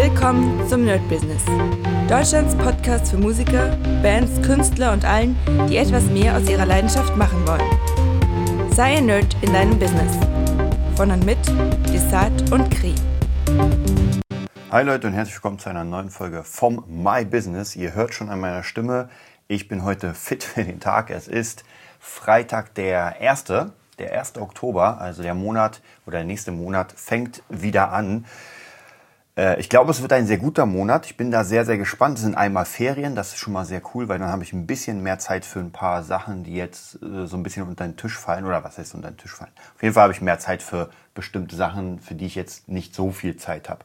Willkommen zum Nerd Business. Deutschlands Podcast für Musiker, Bands, Künstler und allen, die etwas mehr aus ihrer Leidenschaft machen wollen. Sei ein Nerd in deinem Business. Von und mit Desart und Kri. Hi Leute und herzlich willkommen zu einer neuen Folge vom My Business. Ihr hört schon an meiner Stimme, ich bin heute fit für den Tag. Es ist Freitag der 1. Der 1. Oktober, also der Monat oder der nächste Monat fängt wieder an. Äh, ich glaube, es wird ein sehr guter Monat. Ich bin da sehr, sehr gespannt. Es sind einmal Ferien, das ist schon mal sehr cool, weil dann habe ich ein bisschen mehr Zeit für ein paar Sachen, die jetzt äh, so ein bisschen unter den Tisch fallen. Oder was heißt unter den Tisch fallen? Auf jeden Fall habe ich mehr Zeit für bestimmte Sachen, für die ich jetzt nicht so viel Zeit habe.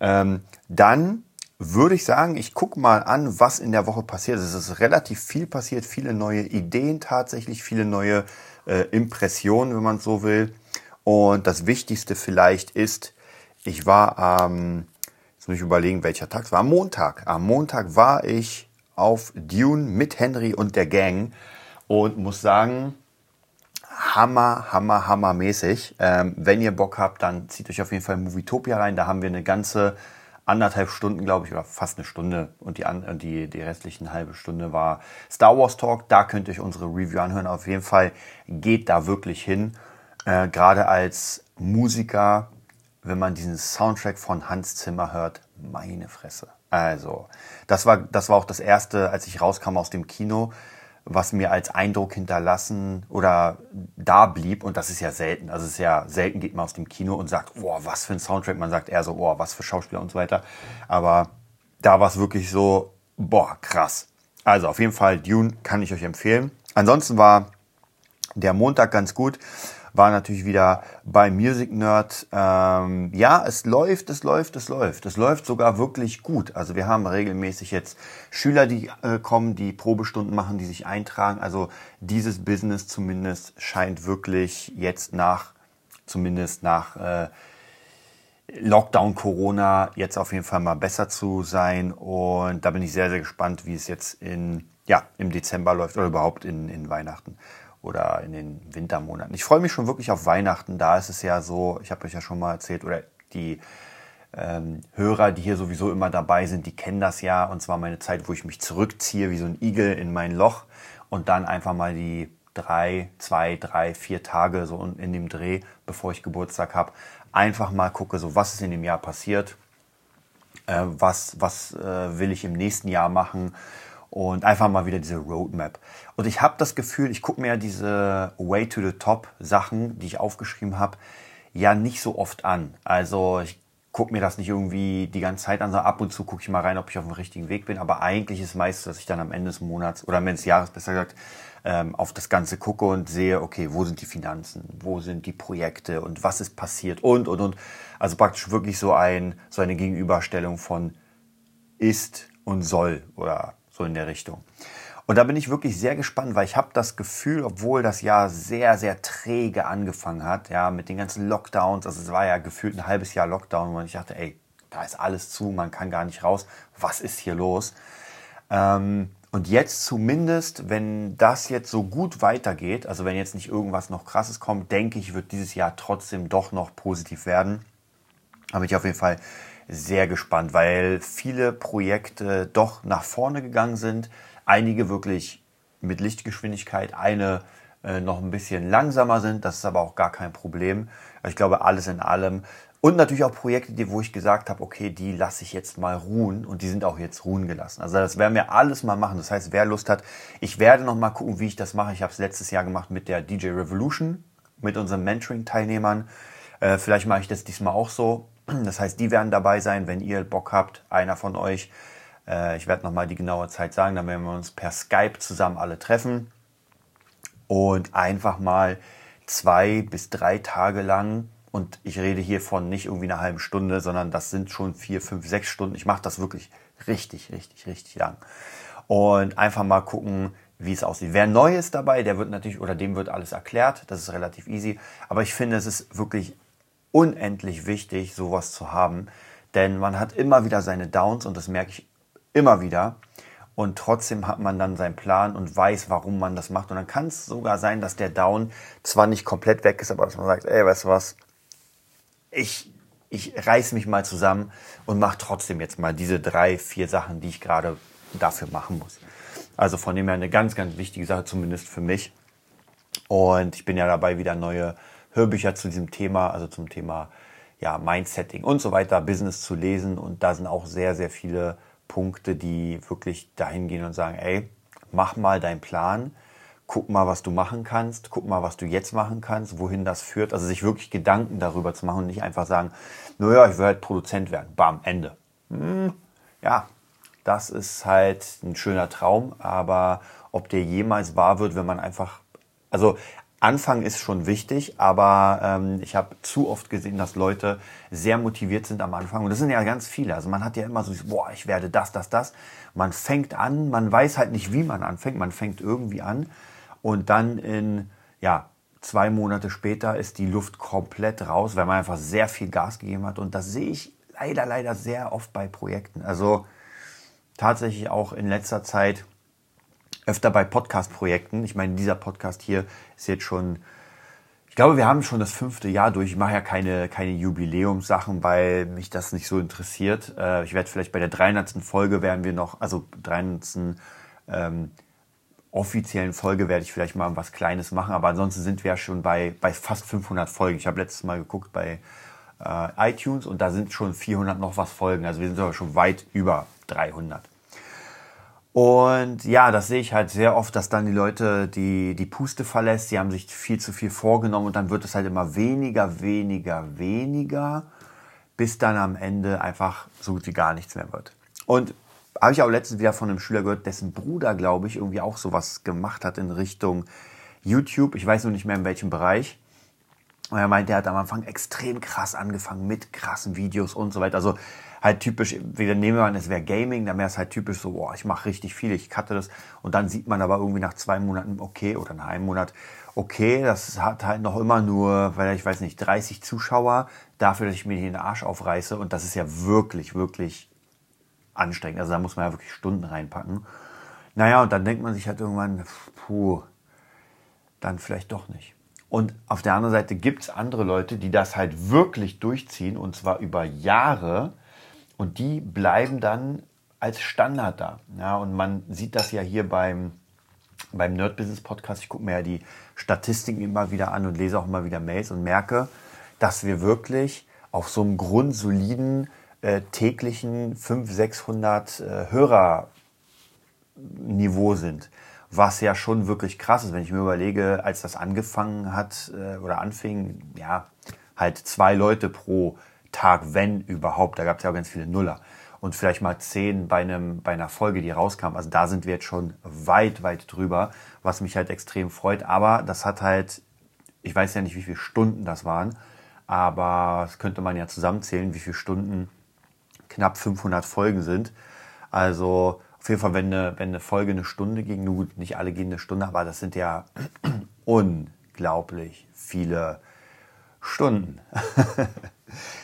Ähm, dann würde ich sagen, ich gucke mal an, was in der Woche passiert. Es ist relativ viel passiert, viele neue Ideen tatsächlich, viele neue äh, Impressionen, wenn man so will. Und das Wichtigste vielleicht ist, ich war am, jetzt muss ich überlegen, welcher Tag es war, am Montag. Am Montag war ich auf Dune mit Henry und der Gang und muss sagen, hammer, hammer, hammermäßig. Ähm, wenn ihr Bock habt, dann zieht euch auf jeden Fall Movietopia rein. Da haben wir eine ganze anderthalb Stunden, glaube ich, oder fast eine Stunde und die, die, die restlichen halbe Stunde war Star Wars Talk. Da könnt ihr euch unsere Review anhören. Auf jeden Fall geht da wirklich hin. Äh, Gerade als Musiker, wenn man diesen Soundtrack von Hans Zimmer hört, meine Fresse. Also, das war, das war auch das erste, als ich rauskam aus dem Kino was mir als Eindruck hinterlassen oder da blieb. Und das ist ja selten. Also es ist ja selten geht man aus dem Kino und sagt, boah, was für ein Soundtrack. Man sagt eher so, boah, was für Schauspieler und so weiter. Aber da war es wirklich so, boah, krass. Also auf jeden Fall Dune kann ich euch empfehlen. Ansonsten war der Montag ganz gut war natürlich wieder bei Music Nerd. Ähm, ja, es läuft, es läuft, es läuft. Es läuft sogar wirklich gut. Also wir haben regelmäßig jetzt Schüler, die äh, kommen, die Probestunden machen, die sich eintragen. Also dieses Business zumindest scheint wirklich jetzt nach, zumindest nach äh, Lockdown, Corona jetzt auf jeden Fall mal besser zu sein. Und da bin ich sehr, sehr gespannt, wie es jetzt in, ja, im Dezember läuft oder überhaupt in, in Weihnachten oder in den Wintermonaten. Ich freue mich schon wirklich auf Weihnachten. Da ist es ja so, ich habe euch ja schon mal erzählt, oder die ähm, Hörer, die hier sowieso immer dabei sind, die kennen das ja. Und zwar meine Zeit, wo ich mich zurückziehe wie so ein Igel in mein Loch und dann einfach mal die drei, zwei, drei, vier Tage so in dem Dreh, bevor ich Geburtstag habe, einfach mal gucke, so was ist in dem Jahr passiert, äh, was, was äh, will ich im nächsten Jahr machen und einfach mal wieder diese Roadmap. Und ich habe das Gefühl, ich gucke mir ja diese Way to the Top Sachen, die ich aufgeschrieben habe, ja nicht so oft an. Also ich gucke mir das nicht irgendwie die ganze Zeit an, sondern ab und zu gucke ich mal rein, ob ich auf dem richtigen Weg bin. Aber eigentlich ist meistens, dass ich dann am Ende des Monats oder am Ende des Jahres besser gesagt ähm, auf das Ganze gucke und sehe, okay, wo sind die Finanzen, wo sind die Projekte und was ist passiert und und und. Also praktisch wirklich so ein so eine Gegenüberstellung von ist und soll oder so in der Richtung. Und da bin ich wirklich sehr gespannt, weil ich habe das Gefühl, obwohl das Jahr sehr, sehr träge angefangen hat, ja, mit den ganzen Lockdowns, also es war ja gefühlt ein halbes Jahr Lockdown und ich dachte, ey, da ist alles zu, man kann gar nicht raus, was ist hier los? Ähm, und jetzt zumindest, wenn das jetzt so gut weitergeht, also wenn jetzt nicht irgendwas noch krasses kommt, denke ich, wird dieses Jahr trotzdem doch noch positiv werden. Da bin ich auf jeden Fall sehr gespannt, weil viele Projekte doch nach vorne gegangen sind. Einige wirklich mit Lichtgeschwindigkeit, eine äh, noch ein bisschen langsamer sind. Das ist aber auch gar kein Problem. Ich glaube, alles in allem. Und natürlich auch Projekte, die, wo ich gesagt habe, okay, die lasse ich jetzt mal ruhen und die sind auch jetzt ruhen gelassen. Also das werden wir alles mal machen. Das heißt, wer Lust hat, ich werde noch mal gucken, wie ich das mache. Ich habe es letztes Jahr gemacht mit der DJ Revolution, mit unseren Mentoring-Teilnehmern. Äh, vielleicht mache ich das diesmal auch so. Das heißt, die werden dabei sein, wenn ihr Bock habt, einer von euch. Äh, ich werde nochmal die genaue Zeit sagen, dann werden wir uns per Skype zusammen alle treffen und einfach mal zwei bis drei Tage lang, und ich rede hier von nicht irgendwie einer halben Stunde, sondern das sind schon vier, fünf, sechs Stunden. Ich mache das wirklich richtig, richtig, richtig lang. Und einfach mal gucken, wie es aussieht. Wer neu ist dabei, der wird natürlich, oder dem wird alles erklärt. Das ist relativ easy. Aber ich finde, es ist wirklich unendlich wichtig, sowas zu haben, denn man hat immer wieder seine Downs und das merke ich immer wieder. Und trotzdem hat man dann seinen Plan und weiß, warum man das macht. Und dann kann es sogar sein, dass der Down zwar nicht komplett weg ist, aber dass man sagt, ey, weißt du was, ich, ich reiß mich mal zusammen und mache trotzdem jetzt mal diese drei, vier Sachen, die ich gerade dafür machen muss. Also von dem her eine ganz, ganz wichtige Sache, zumindest für mich. Und ich bin ja dabei, wieder neue Hörbücher zu diesem Thema, also zum Thema ja, Mindsetting und so weiter, Business zu lesen. Und da sind auch sehr, sehr viele Punkte, die wirklich dahin gehen und sagen, ey, mach mal deinen Plan, guck mal, was du machen kannst, guck mal, was du jetzt machen kannst, wohin das führt. Also sich wirklich Gedanken darüber zu machen und nicht einfach sagen, naja, ich will halt Produzent werden. Bam, Ende. Hm, ja, das ist halt ein schöner Traum, aber ob der jemals wahr wird, wenn man einfach, also Anfang ist schon wichtig, aber ähm, ich habe zu oft gesehen, dass Leute sehr motiviert sind am Anfang. Und das sind ja ganz viele. Also man hat ja immer so, boah, ich werde das, das, das. Man fängt an, man weiß halt nicht, wie man anfängt. Man fängt irgendwie an und dann in, ja, zwei Monate später ist die Luft komplett raus, weil man einfach sehr viel Gas gegeben hat. Und das sehe ich leider, leider sehr oft bei Projekten. Also tatsächlich auch in letzter Zeit öfter bei Podcast-Projekten. Ich meine, dieser Podcast hier ist jetzt schon, ich glaube, wir haben schon das fünfte Jahr durch. Ich mache ja keine, keine Jubiläumssachen, weil mich das nicht so interessiert. Äh, ich werde vielleicht bei der 300. Folge werden wir noch, also 300. Ähm, offiziellen Folge werde ich vielleicht mal was Kleines machen, aber ansonsten sind wir ja schon bei, bei fast 500 Folgen. Ich habe letztes Mal geguckt bei äh, iTunes und da sind schon 400 noch was Folgen. Also wir sind sogar schon weit über 300. Und ja, das sehe ich halt sehr oft, dass dann die Leute die, die Puste verlässt. Sie haben sich viel zu viel vorgenommen und dann wird es halt immer weniger, weniger, weniger, bis dann am Ende einfach so gut wie gar nichts mehr wird. Und habe ich auch letztens wieder von einem Schüler gehört, dessen Bruder, glaube ich, irgendwie auch sowas gemacht hat in Richtung YouTube. Ich weiß nur nicht mehr in welchem Bereich. Und er meinte, er hat am Anfang extrem krass angefangen mit krassen Videos und so weiter. Also halt typisch, wieder nehmen wir an, es wäre Gaming, dann wäre es halt typisch so, boah, ich mache richtig viel, ich cutte das. Und dann sieht man aber irgendwie nach zwei Monaten, okay, oder nach einem Monat, okay, das hat halt noch immer nur, weil ich weiß nicht, 30 Zuschauer dafür, dass ich mir den Arsch aufreiße. Und das ist ja wirklich, wirklich anstrengend. Also da muss man ja wirklich Stunden reinpacken. Naja, und dann denkt man sich halt irgendwann, puh, dann vielleicht doch nicht. Und auf der anderen Seite gibt es andere Leute, die das halt wirklich durchziehen und zwar über Jahre und die bleiben dann als Standard da. Ja, und man sieht das ja hier beim, beim Nerd Business Podcast. Ich gucke mir ja die Statistiken immer wieder an und lese auch immer wieder Mails und merke, dass wir wirklich auf so einem grundsoliden äh, täglichen 500, 600 äh, Hörerniveau sind. Was ja schon wirklich krass ist, wenn ich mir überlege, als das angefangen hat äh, oder anfing, ja, halt zwei Leute pro Tag, wenn überhaupt. Da gab es ja auch ganz viele Nuller. Und vielleicht mal zehn bei, einem, bei einer Folge, die rauskam. Also da sind wir jetzt schon weit, weit drüber, was mich halt extrem freut. Aber das hat halt, ich weiß ja nicht, wie viele Stunden das waren, aber das könnte man ja zusammenzählen, wie viele Stunden knapp 500 Folgen sind. Also auf jeden Fall, wenn eine, wenn eine Folge eine Stunde ging, nun gut, nicht alle gehen eine Stunde, aber das sind ja unglaublich viele Stunden.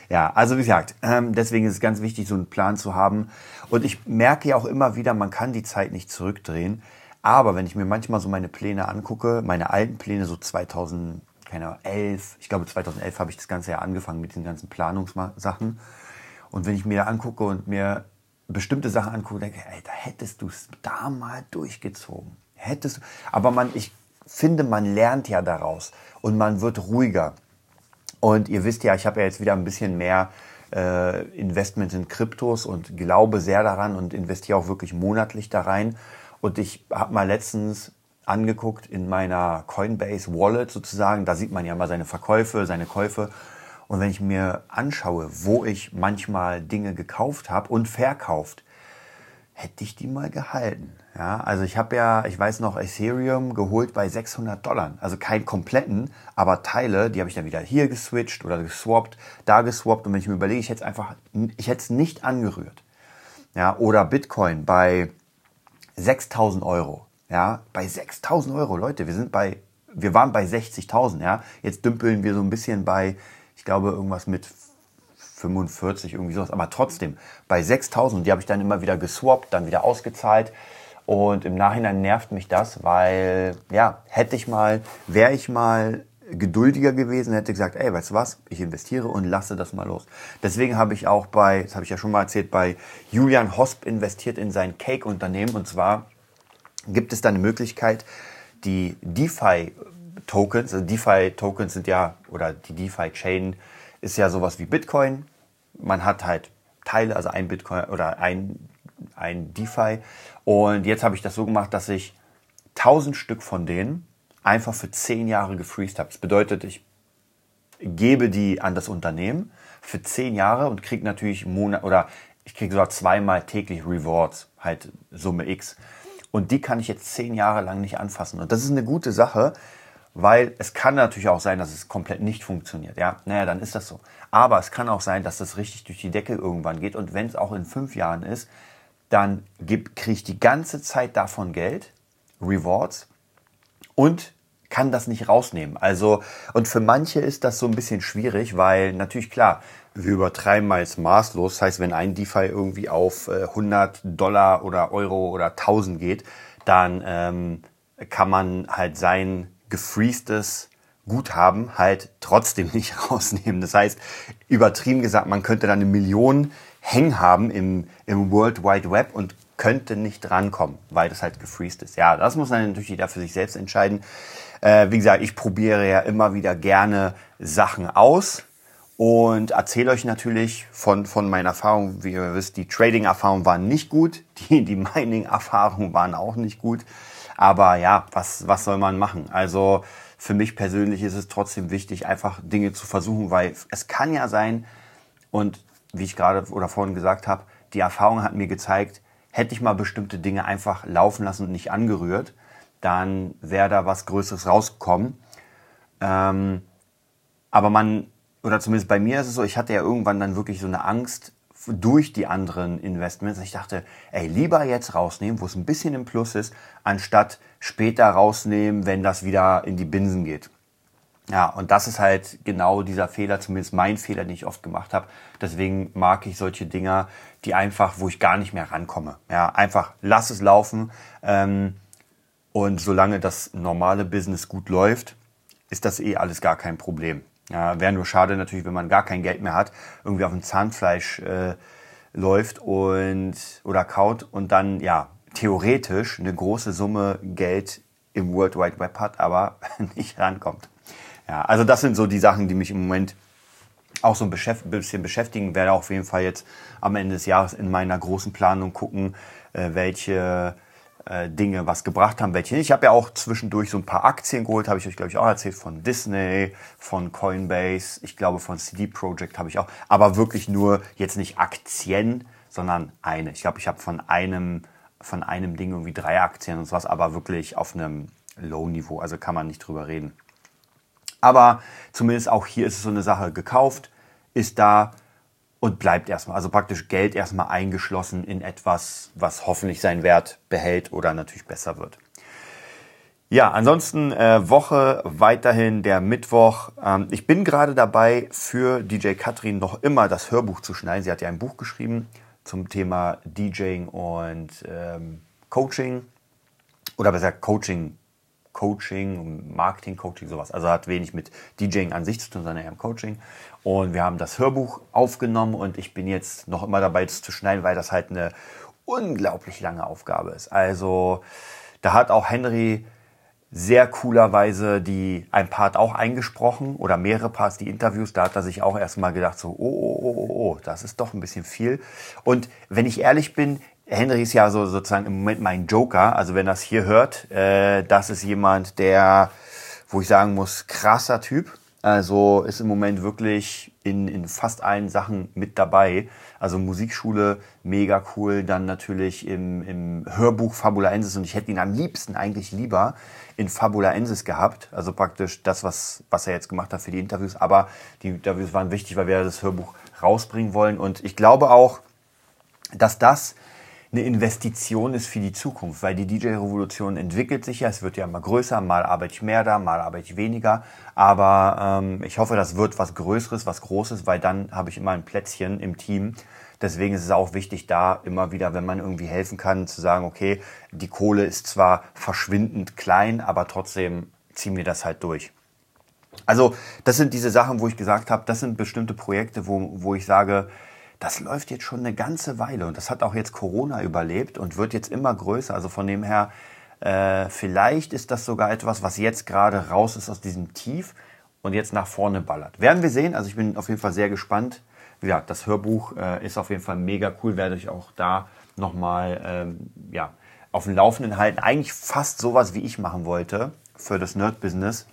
Ja, also wie gesagt, ähm, deswegen ist es ganz wichtig, so einen Plan zu haben. Und ich merke ja auch immer wieder, man kann die Zeit nicht zurückdrehen. Aber wenn ich mir manchmal so meine Pläne angucke, meine alten Pläne, so 2011, ich glaube 2011 habe ich das ganze Jahr angefangen mit den ganzen Planungssachen. Und wenn ich mir da angucke und mir bestimmte Sachen angucke, denke ich, ey, da hättest du es da mal durchgezogen. Hättest du. Aber man, ich finde, man lernt ja daraus und man wird ruhiger. Und ihr wisst ja, ich habe ja jetzt wieder ein bisschen mehr äh, Investment in Kryptos und glaube sehr daran und investiere auch wirklich monatlich da rein. Und ich habe mal letztens angeguckt in meiner Coinbase Wallet sozusagen, da sieht man ja mal seine Verkäufe, seine Käufe. Und wenn ich mir anschaue, wo ich manchmal Dinge gekauft habe und verkauft, hätte ich die mal gehalten. Ja, also ich habe ja, ich weiß noch, Ethereum geholt bei 600 Dollar. Also keinen kompletten, aber Teile, die habe ich dann wieder hier geswitcht oder geswappt, da geswappt. Und wenn ich mir überlege, ich hätte es einfach, ich hätte es nicht angerührt. Ja, oder Bitcoin bei 6000 Euro. Ja, bei 6000 Euro, Leute, wir sind bei, wir waren bei 60.000. Ja, jetzt dümpeln wir so ein bisschen bei, glaube, irgendwas mit 45, irgendwie sowas. Aber trotzdem, bei 6000, die habe ich dann immer wieder geswappt, dann wieder ausgezahlt. Und im Nachhinein nervt mich das, weil, ja, hätte ich mal, wäre ich mal geduldiger gewesen, hätte gesagt, ey, weißt du was, ich investiere und lasse das mal los. Deswegen habe ich auch bei, das habe ich ja schon mal erzählt, bei Julian Hosp investiert in sein Cake-Unternehmen. Und zwar gibt es da eine Möglichkeit, die DeFi-Tokens, also DeFi-Tokens sind ja, oder die DeFi-Chain ist ja sowas wie Bitcoin. Man hat halt Teile, also ein Bitcoin oder ein, ein DeFi. Und jetzt habe ich das so gemacht, dass ich 1000 Stück von denen einfach für 10 Jahre gefreezed habe. Das bedeutet, ich gebe die an das Unternehmen für 10 Jahre und kriege natürlich Monat oder ich kriege sogar zweimal täglich Rewards, halt Summe X. Und die kann ich jetzt 10 Jahre lang nicht anfassen. Und das ist eine gute Sache, weil es kann natürlich auch sein, dass es komplett nicht funktioniert. Ja, naja, dann ist das so. Aber es kann auch sein, dass das richtig durch die Decke irgendwann geht. Und wenn es auch in fünf Jahren ist, dann kriege ich die ganze Zeit davon Geld, Rewards, und kann das nicht rausnehmen. Also, und für manche ist das so ein bisschen schwierig, weil natürlich klar, wir übertreiben mal jetzt maßlos. Das heißt, wenn ein DeFi irgendwie auf 100 äh, Dollar oder Euro oder 1000 geht, dann ähm, kann man halt sein gefreeztes Guthaben halt trotzdem nicht rausnehmen. Das heißt, übertrieben gesagt, man könnte dann eine Million hängen haben im, im World Wide Web und könnte nicht rankommen, weil das halt gefreezed ist. Ja, das muss dann natürlich jeder für sich selbst entscheiden. Äh, wie gesagt, ich probiere ja immer wieder gerne Sachen aus und erzähle euch natürlich von, von meinen Erfahrungen. Wie ihr wisst, die Trading-Erfahrungen waren nicht gut, die, die Mining-Erfahrungen waren auch nicht gut. Aber ja, was, was soll man machen? Also für mich persönlich ist es trotzdem wichtig, einfach Dinge zu versuchen, weil es kann ja sein, und wie ich gerade oder vorhin gesagt habe, die Erfahrung hat mir gezeigt, hätte ich mal bestimmte Dinge einfach laufen lassen und nicht angerührt, dann wäre da was Größeres rausgekommen. Ähm, aber man, oder zumindest bei mir ist es so, ich hatte ja irgendwann dann wirklich so eine Angst, durch die anderen Investments. Ich dachte, ey, lieber jetzt rausnehmen, wo es ein bisschen im Plus ist, anstatt später rausnehmen, wenn das wieder in die Binsen geht. Ja, und das ist halt genau dieser Fehler, zumindest mein Fehler, den ich oft gemacht habe. Deswegen mag ich solche Dinger, die einfach, wo ich gar nicht mehr rankomme. Ja, einfach lass es laufen. Ähm, und solange das normale Business gut läuft, ist das eh alles gar kein Problem. Ja, Wäre nur schade natürlich, wenn man gar kein Geld mehr hat, irgendwie auf dem Zahnfleisch äh, läuft und oder kaut und dann ja theoretisch eine große Summe Geld im World Wide Web hat, aber nicht rankommt. Ja, also das sind so die Sachen, die mich im Moment auch so ein bisschen beschäftigen. Werde auf jeden Fall jetzt am Ende des Jahres in meiner großen Planung gucken, äh, welche Dinge was gebracht haben, welche nicht. Ich habe ja auch zwischendurch so ein paar Aktien geholt, habe ich euch, glaube ich, auch erzählt, von Disney, von Coinbase, ich glaube von CD Projekt habe ich auch, aber wirklich nur jetzt nicht Aktien, sondern eine. Ich glaube, ich habe von einem, von einem Ding irgendwie drei Aktien und sowas, aber wirklich auf einem Low-Niveau, also kann man nicht drüber reden. Aber zumindest auch hier ist es so eine Sache gekauft, ist da, und bleibt erstmal. Also praktisch Geld erstmal eingeschlossen in etwas, was hoffentlich seinen Wert behält oder natürlich besser wird. Ja, ansonsten äh, Woche weiterhin der Mittwoch. Ähm, ich bin gerade dabei, für DJ Katrin noch immer das Hörbuch zu schneiden. Sie hat ja ein Buch geschrieben zum Thema DJing und ähm, Coaching oder besser Coaching Coaching, Marketing, Coaching, sowas. Also hat wenig mit DJing an sich zu tun, sondern eher im Coaching. Und wir haben das Hörbuch aufgenommen und ich bin jetzt noch immer dabei, das zu schneiden, weil das halt eine unglaublich lange Aufgabe ist. Also da hat auch Henry sehr coolerweise die ein Part auch eingesprochen oder mehrere Parts, die Interviews, da hat er sich auch erstmal gedacht so, oh, oh, oh, oh, oh, das ist doch ein bisschen viel. Und wenn ich ehrlich bin, Henry ist ja so sozusagen im Moment mein Joker. Also wenn das hier hört, äh, das ist jemand, der, wo ich sagen muss, krasser Typ. Also ist im Moment wirklich in, in fast allen Sachen mit dabei. Also Musikschule, mega cool. Dann natürlich im, im Hörbuch Fabulaensis und ich hätte ihn am liebsten eigentlich lieber in Fabulaensis gehabt. Also praktisch das, was, was er jetzt gemacht hat für die Interviews. Aber die Interviews waren wichtig, weil wir das Hörbuch rausbringen wollen. Und ich glaube auch, dass das eine Investition ist für die Zukunft, weil die DJ-Revolution entwickelt sich ja, es wird ja immer größer, mal arbeite ich mehr da, mal arbeite ich weniger, aber ähm, ich hoffe, das wird was Größeres, was Großes, weil dann habe ich immer ein Plätzchen im Team. Deswegen ist es auch wichtig, da immer wieder, wenn man irgendwie helfen kann, zu sagen, okay, die Kohle ist zwar verschwindend klein, aber trotzdem ziehen wir das halt durch. Also das sind diese Sachen, wo ich gesagt habe, das sind bestimmte Projekte, wo, wo ich sage, das läuft jetzt schon eine ganze Weile und das hat auch jetzt Corona überlebt und wird jetzt immer größer. Also von dem her, äh, vielleicht ist das sogar etwas, was jetzt gerade raus ist aus diesem Tief und jetzt nach vorne ballert. Werden wir sehen. Also ich bin auf jeden Fall sehr gespannt. Ja, das Hörbuch äh, ist auf jeden Fall mega cool. Werde ich auch da nochmal ähm, ja, auf dem Laufenden halten. Eigentlich fast sowas, wie ich machen wollte für das Nerd-Business.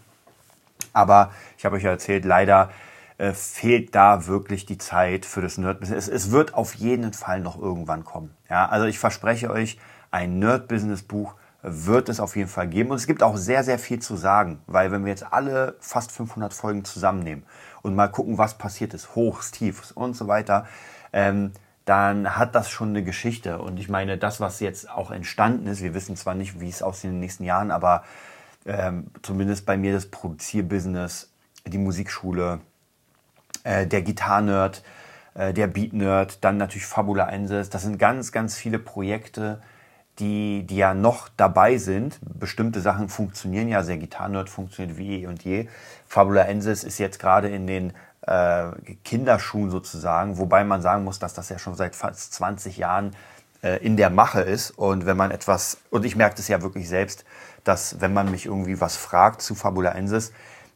Aber ich habe euch ja erzählt, leider äh, fehlt da wirklich die Zeit für das Nerd-Business. Es, es, wird auf jeden Fall noch irgendwann kommen. Ja, also ich verspreche euch, ein Nerd-Business-Buch wird es auf jeden Fall geben. Und es gibt auch sehr, sehr viel zu sagen, weil wenn wir jetzt alle fast 500 Folgen zusammennehmen und mal gucken, was passiert ist, Hochs, Tiefs und so weiter, ähm, dann hat das schon eine Geschichte. Und ich meine, das, was jetzt auch entstanden ist, wir wissen zwar nicht, wie es aussieht in den nächsten Jahren, aber ähm, zumindest bei mir das Produzierbusiness, die Musikschule, äh, der Gitarnerd, äh, der Beat-Nerd, dann natürlich Fabula Ensis. Das sind ganz, ganz viele Projekte, die, die ja noch dabei sind. Bestimmte Sachen funktionieren ja, sehr Gitarnerd funktioniert wie eh und je. Fabula Ensis ist jetzt gerade in den äh, Kinderschuhen sozusagen, wobei man sagen muss, dass das ja schon seit fast 20 Jahren äh, in der Mache ist. Und wenn man etwas, und ich merke das ja wirklich selbst, dass wenn man mich irgendwie was fragt zu Fabula Ensis,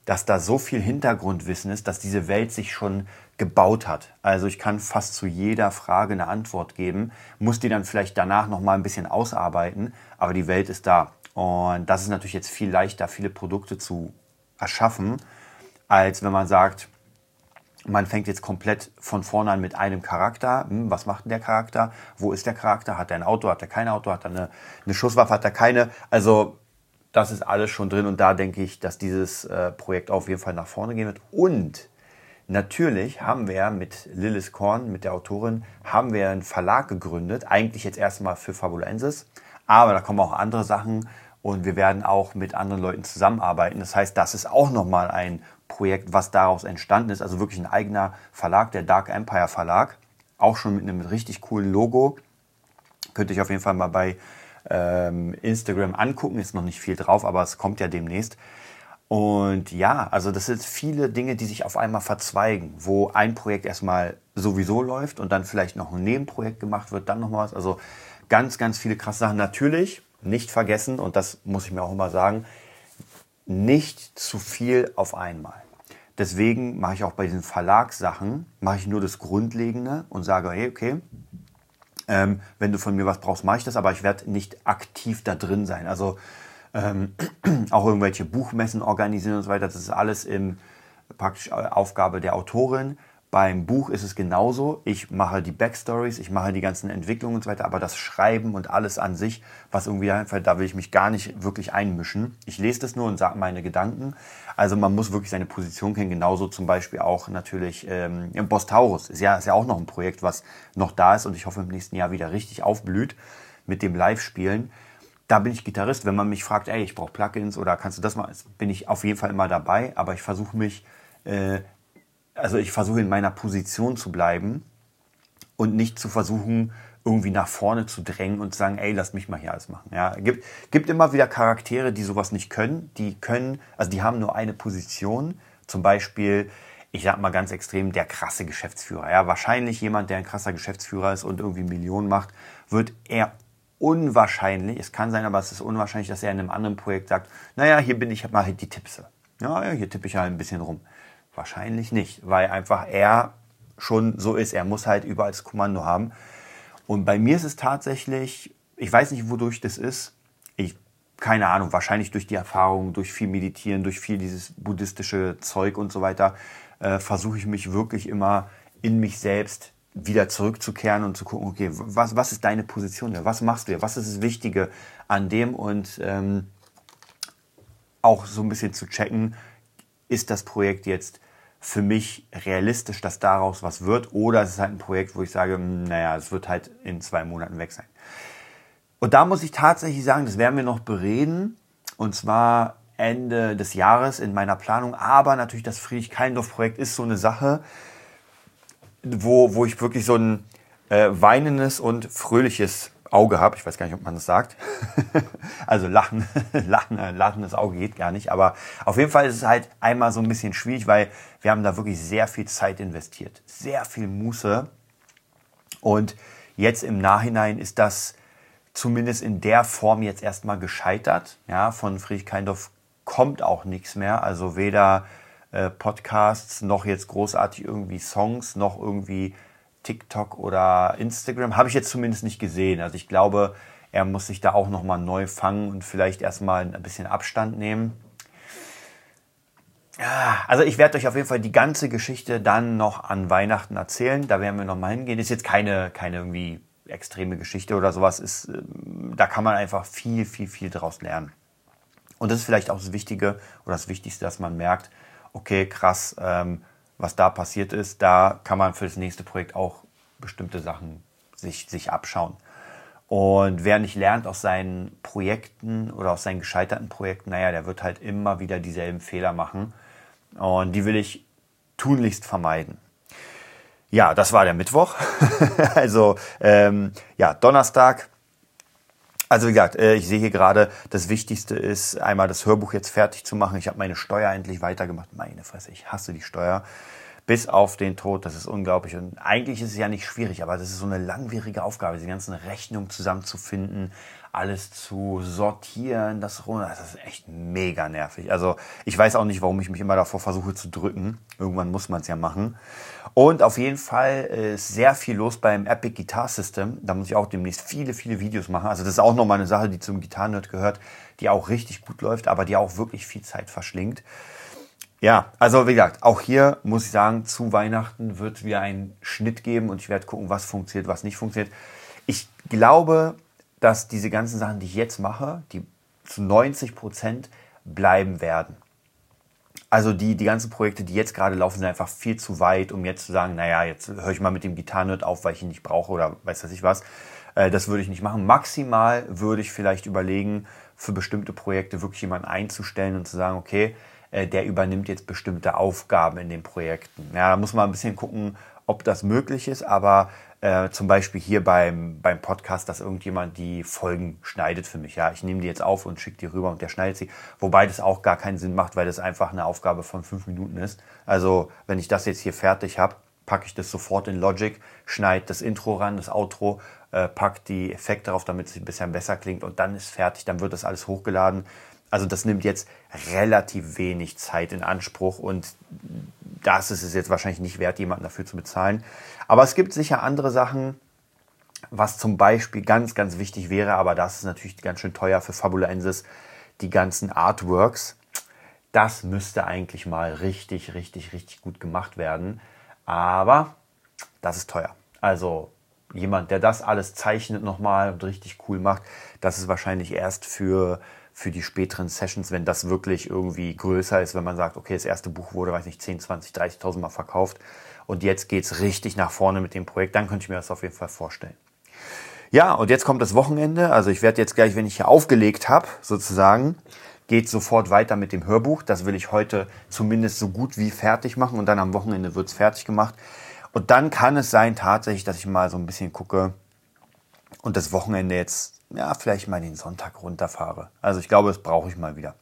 dass da so viel Hintergrundwissen ist, dass diese Welt sich schon gebaut hat. Also ich kann fast zu jeder Frage eine Antwort geben, muss die dann vielleicht danach noch mal ein bisschen ausarbeiten, aber die Welt ist da. Und das ist natürlich jetzt viel leichter, viele Produkte zu erschaffen, als wenn man sagt, man fängt jetzt komplett von vorne an mit einem Charakter. Hm, was macht denn der Charakter? Wo ist der Charakter? Hat er ein Auto? Hat er kein Auto? Hat er eine, eine Schusswaffe? Hat er keine? Also das ist alles schon drin und da denke ich, dass dieses äh, Projekt auf jeden Fall nach vorne gehen wird. Und natürlich haben wir mit Lilith Korn, mit der Autorin, haben wir einen Verlag gegründet. Eigentlich jetzt erstmal für Fabulensis, aber da kommen auch andere Sachen und wir werden auch mit anderen Leuten zusammenarbeiten. Das heißt, das ist auch nochmal ein Projekt, was daraus entstanden ist. Also wirklich ein eigener Verlag, der Dark Empire Verlag. Auch schon mit einem richtig coolen Logo. Könnt ihr euch auf jeden Fall mal bei ähm, Instagram angucken. Ist noch nicht viel drauf, aber es kommt ja demnächst. Und ja, also das sind viele Dinge, die sich auf einmal verzweigen, wo ein Projekt erstmal sowieso läuft und dann vielleicht noch ein Nebenprojekt gemacht wird, dann noch was. Also ganz, ganz viele krasse Sachen. Natürlich nicht vergessen, und das muss ich mir auch immer sagen, nicht zu viel auf einmal. Deswegen mache ich auch bei diesen Verlagssachen, mache ich nur das Grundlegende und sage, hey, okay, ähm, wenn du von mir was brauchst, mache ich das, aber ich werde nicht aktiv da drin sein. Also ähm, auch irgendwelche Buchmessen organisieren und so weiter, das ist alles im praktisch Aufgabe der Autorin. Beim Buch ist es genauso. Ich mache die Backstories, ich mache die ganzen Entwicklungen und so weiter, aber das Schreiben und alles an sich, was irgendwie einfällt, da will ich mich gar nicht wirklich einmischen. Ich lese das nur und sage meine Gedanken. Also man muss wirklich seine Position kennen. Genauso zum Beispiel auch natürlich ähm, Boss Taurus ist ja, ist ja auch noch ein Projekt, was noch da ist und ich hoffe im nächsten Jahr wieder richtig aufblüht mit dem Live-Spielen. Da bin ich Gitarrist. Wenn man mich fragt, ey, ich brauche Plugins oder kannst du das mal, bin ich auf jeden Fall immer dabei. Aber ich versuche mich äh, also ich versuche in meiner Position zu bleiben und nicht zu versuchen, irgendwie nach vorne zu drängen und zu sagen, ey, lass mich mal hier alles machen. Ja, gibt, gibt immer wieder Charaktere, die sowas nicht können. Die können, also die haben nur eine Position. Zum Beispiel, ich sag mal ganz extrem, der krasse Geschäftsführer. Ja, wahrscheinlich jemand, der ein krasser Geschäftsführer ist und irgendwie Millionen macht, wird eher unwahrscheinlich, es kann sein, aber es ist unwahrscheinlich, dass er in einem anderen Projekt sagt, naja, hier bin ich, mal halt die Tippse. Ja, ja, hier tippe ich halt ein bisschen rum. Wahrscheinlich nicht, weil einfach er schon so ist. Er muss halt überall das Kommando haben. Und bei mir ist es tatsächlich, ich weiß nicht, wodurch das ist. Ich, keine Ahnung, wahrscheinlich durch die Erfahrung, durch viel Meditieren, durch viel dieses buddhistische Zeug und so weiter, äh, versuche ich mich wirklich immer in mich selbst wieder zurückzukehren und zu gucken, okay, was, was ist deine Position hier? Was machst du hier? Was ist das Wichtige an dem? Und ähm, auch so ein bisschen zu checken, ist das Projekt jetzt für mich realistisch, dass daraus was wird, oder es ist halt ein Projekt, wo ich sage, hm, naja, es wird halt in zwei Monaten weg sein. Und da muss ich tatsächlich sagen, das werden wir noch bereden, und zwar Ende des Jahres in meiner Planung, aber natürlich das Friedrich-Keindorf-Projekt ist so eine Sache, wo, wo ich wirklich so ein äh, weinendes und fröhliches Auge habe. Ich weiß gar nicht, ob man das sagt. also lachen, lachen, äh, lachendes Auge geht gar nicht. Aber auf jeden Fall ist es halt einmal so ein bisschen schwierig, weil wir haben da wirklich sehr viel Zeit investiert, sehr viel Muße. Und jetzt im Nachhinein ist das zumindest in der Form jetzt erstmal gescheitert. Ja, von Friedrich Keindorf kommt auch nichts mehr. Also weder äh, Podcasts noch jetzt großartig irgendwie Songs noch irgendwie TikTok oder Instagram. Habe ich jetzt zumindest nicht gesehen. Also ich glaube, er muss sich da auch nochmal neu fangen und vielleicht erstmal ein bisschen Abstand nehmen. Also ich werde euch auf jeden Fall die ganze Geschichte dann noch an Weihnachten erzählen. Da werden wir nochmal hingehen. Ist jetzt keine, keine irgendwie extreme Geschichte oder sowas. Ist, ähm, da kann man einfach viel, viel, viel draus lernen. Und das ist vielleicht auch das Wichtige oder das Wichtigste, dass man merkt, okay, krass, ähm, was da passiert ist, da kann man für das nächste Projekt auch bestimmte Sachen sich, sich abschauen. Und wer nicht lernt aus seinen Projekten oder aus seinen gescheiterten Projekten, naja, der wird halt immer wieder dieselben Fehler machen. Und die will ich tunlichst vermeiden. Ja, das war der Mittwoch. also ähm, ja, Donnerstag also wie gesagt, äh, ich sehe hier gerade, das Wichtigste ist, einmal das Hörbuch jetzt fertig zu machen. Ich habe meine Steuer endlich weitergemacht. Meine Fresse, ich hasse die Steuer. Bis auf den Tod, das ist unglaublich. Und eigentlich ist es ja nicht schwierig, aber das ist so eine langwierige Aufgabe, diese ganzen Rechnungen zusammenzufinden, alles zu sortieren, das. Das ist echt mega nervig. Also ich weiß auch nicht, warum ich mich immer davor versuche zu drücken. Irgendwann muss man es ja machen. Und auf jeden Fall ist sehr viel los beim Epic Guitar System. Da muss ich auch demnächst viele, viele Videos machen. Also das ist auch nochmal eine Sache, die zum Gitarrenerd gehört, die auch richtig gut läuft, aber die auch wirklich viel Zeit verschlingt. Ja, also wie gesagt, auch hier muss ich sagen, zu Weihnachten wird es wieder einen Schnitt geben und ich werde gucken, was funktioniert, was nicht funktioniert. Ich glaube, dass diese ganzen Sachen, die ich jetzt mache, die zu 90 Prozent bleiben werden. Also die, die ganzen Projekte, die jetzt gerade laufen, sind einfach viel zu weit, um jetzt zu sagen, naja, jetzt höre ich mal mit dem Gitarrenhirt auf, weil ich ihn nicht brauche oder weiß was ich was. Äh, das würde ich nicht machen. Maximal würde ich vielleicht überlegen, für bestimmte Projekte wirklich jemanden einzustellen und zu sagen, okay, äh, der übernimmt jetzt bestimmte Aufgaben in den Projekten. Ja, da muss man ein bisschen gucken, ob das möglich ist, aber äh, zum Beispiel hier beim, beim Podcast, dass irgendjemand die Folgen schneidet für mich. Ja, ich nehme die jetzt auf und schicke die rüber und der schneidet sie. Wobei das auch gar keinen Sinn macht, weil das einfach eine Aufgabe von fünf Minuten ist. Also wenn ich das jetzt hier fertig habe, packe ich das sofort in Logic, schneide das Intro ran, das Outro, äh, pack die Effekte drauf, damit es ein bisschen besser klingt und dann ist fertig. Dann wird das alles hochgeladen. Also das nimmt jetzt relativ wenig Zeit in Anspruch und das ist es jetzt wahrscheinlich nicht wert, jemanden dafür zu bezahlen. Aber es gibt sicher andere Sachen, was zum Beispiel ganz, ganz wichtig wäre, aber das ist natürlich ganz schön teuer für Fabulensis, die ganzen Artworks. Das müsste eigentlich mal richtig, richtig, richtig gut gemacht werden. Aber das ist teuer. Also jemand, der das alles zeichnet nochmal und richtig cool macht, das ist wahrscheinlich erst für für die späteren Sessions, wenn das wirklich irgendwie größer ist, wenn man sagt, okay, das erste Buch wurde, weiß nicht, 10, 20, 30.000 Mal verkauft und jetzt geht es richtig nach vorne mit dem Projekt, dann könnte ich mir das auf jeden Fall vorstellen. Ja, und jetzt kommt das Wochenende. Also ich werde jetzt gleich, wenn ich hier aufgelegt habe, sozusagen, geht sofort weiter mit dem Hörbuch. Das will ich heute zumindest so gut wie fertig machen und dann am Wochenende wird es fertig gemacht. Und dann kann es sein tatsächlich, dass ich mal so ein bisschen gucke und das Wochenende jetzt ja, vielleicht mal den Sonntag runterfahre. Also ich glaube, das brauche ich mal wieder.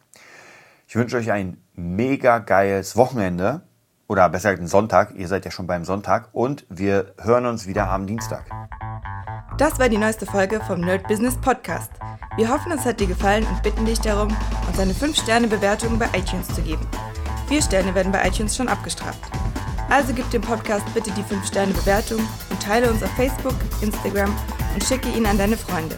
Ich wünsche euch ein mega geiles Wochenende oder besser gesagt einen Sonntag. Ihr seid ja schon beim Sonntag und wir hören uns wieder am Dienstag. Das war die neueste Folge vom Nerd Business Podcast. Wir hoffen, es hat dir gefallen und bitten dich darum, uns eine 5-Sterne-Bewertung bei iTunes zu geben. Vier Sterne werden bei iTunes schon abgestraft. Also gib dem Podcast bitte die 5-Sterne-Bewertung und teile uns auf Facebook, Instagram und schicke ihn an deine Freunde.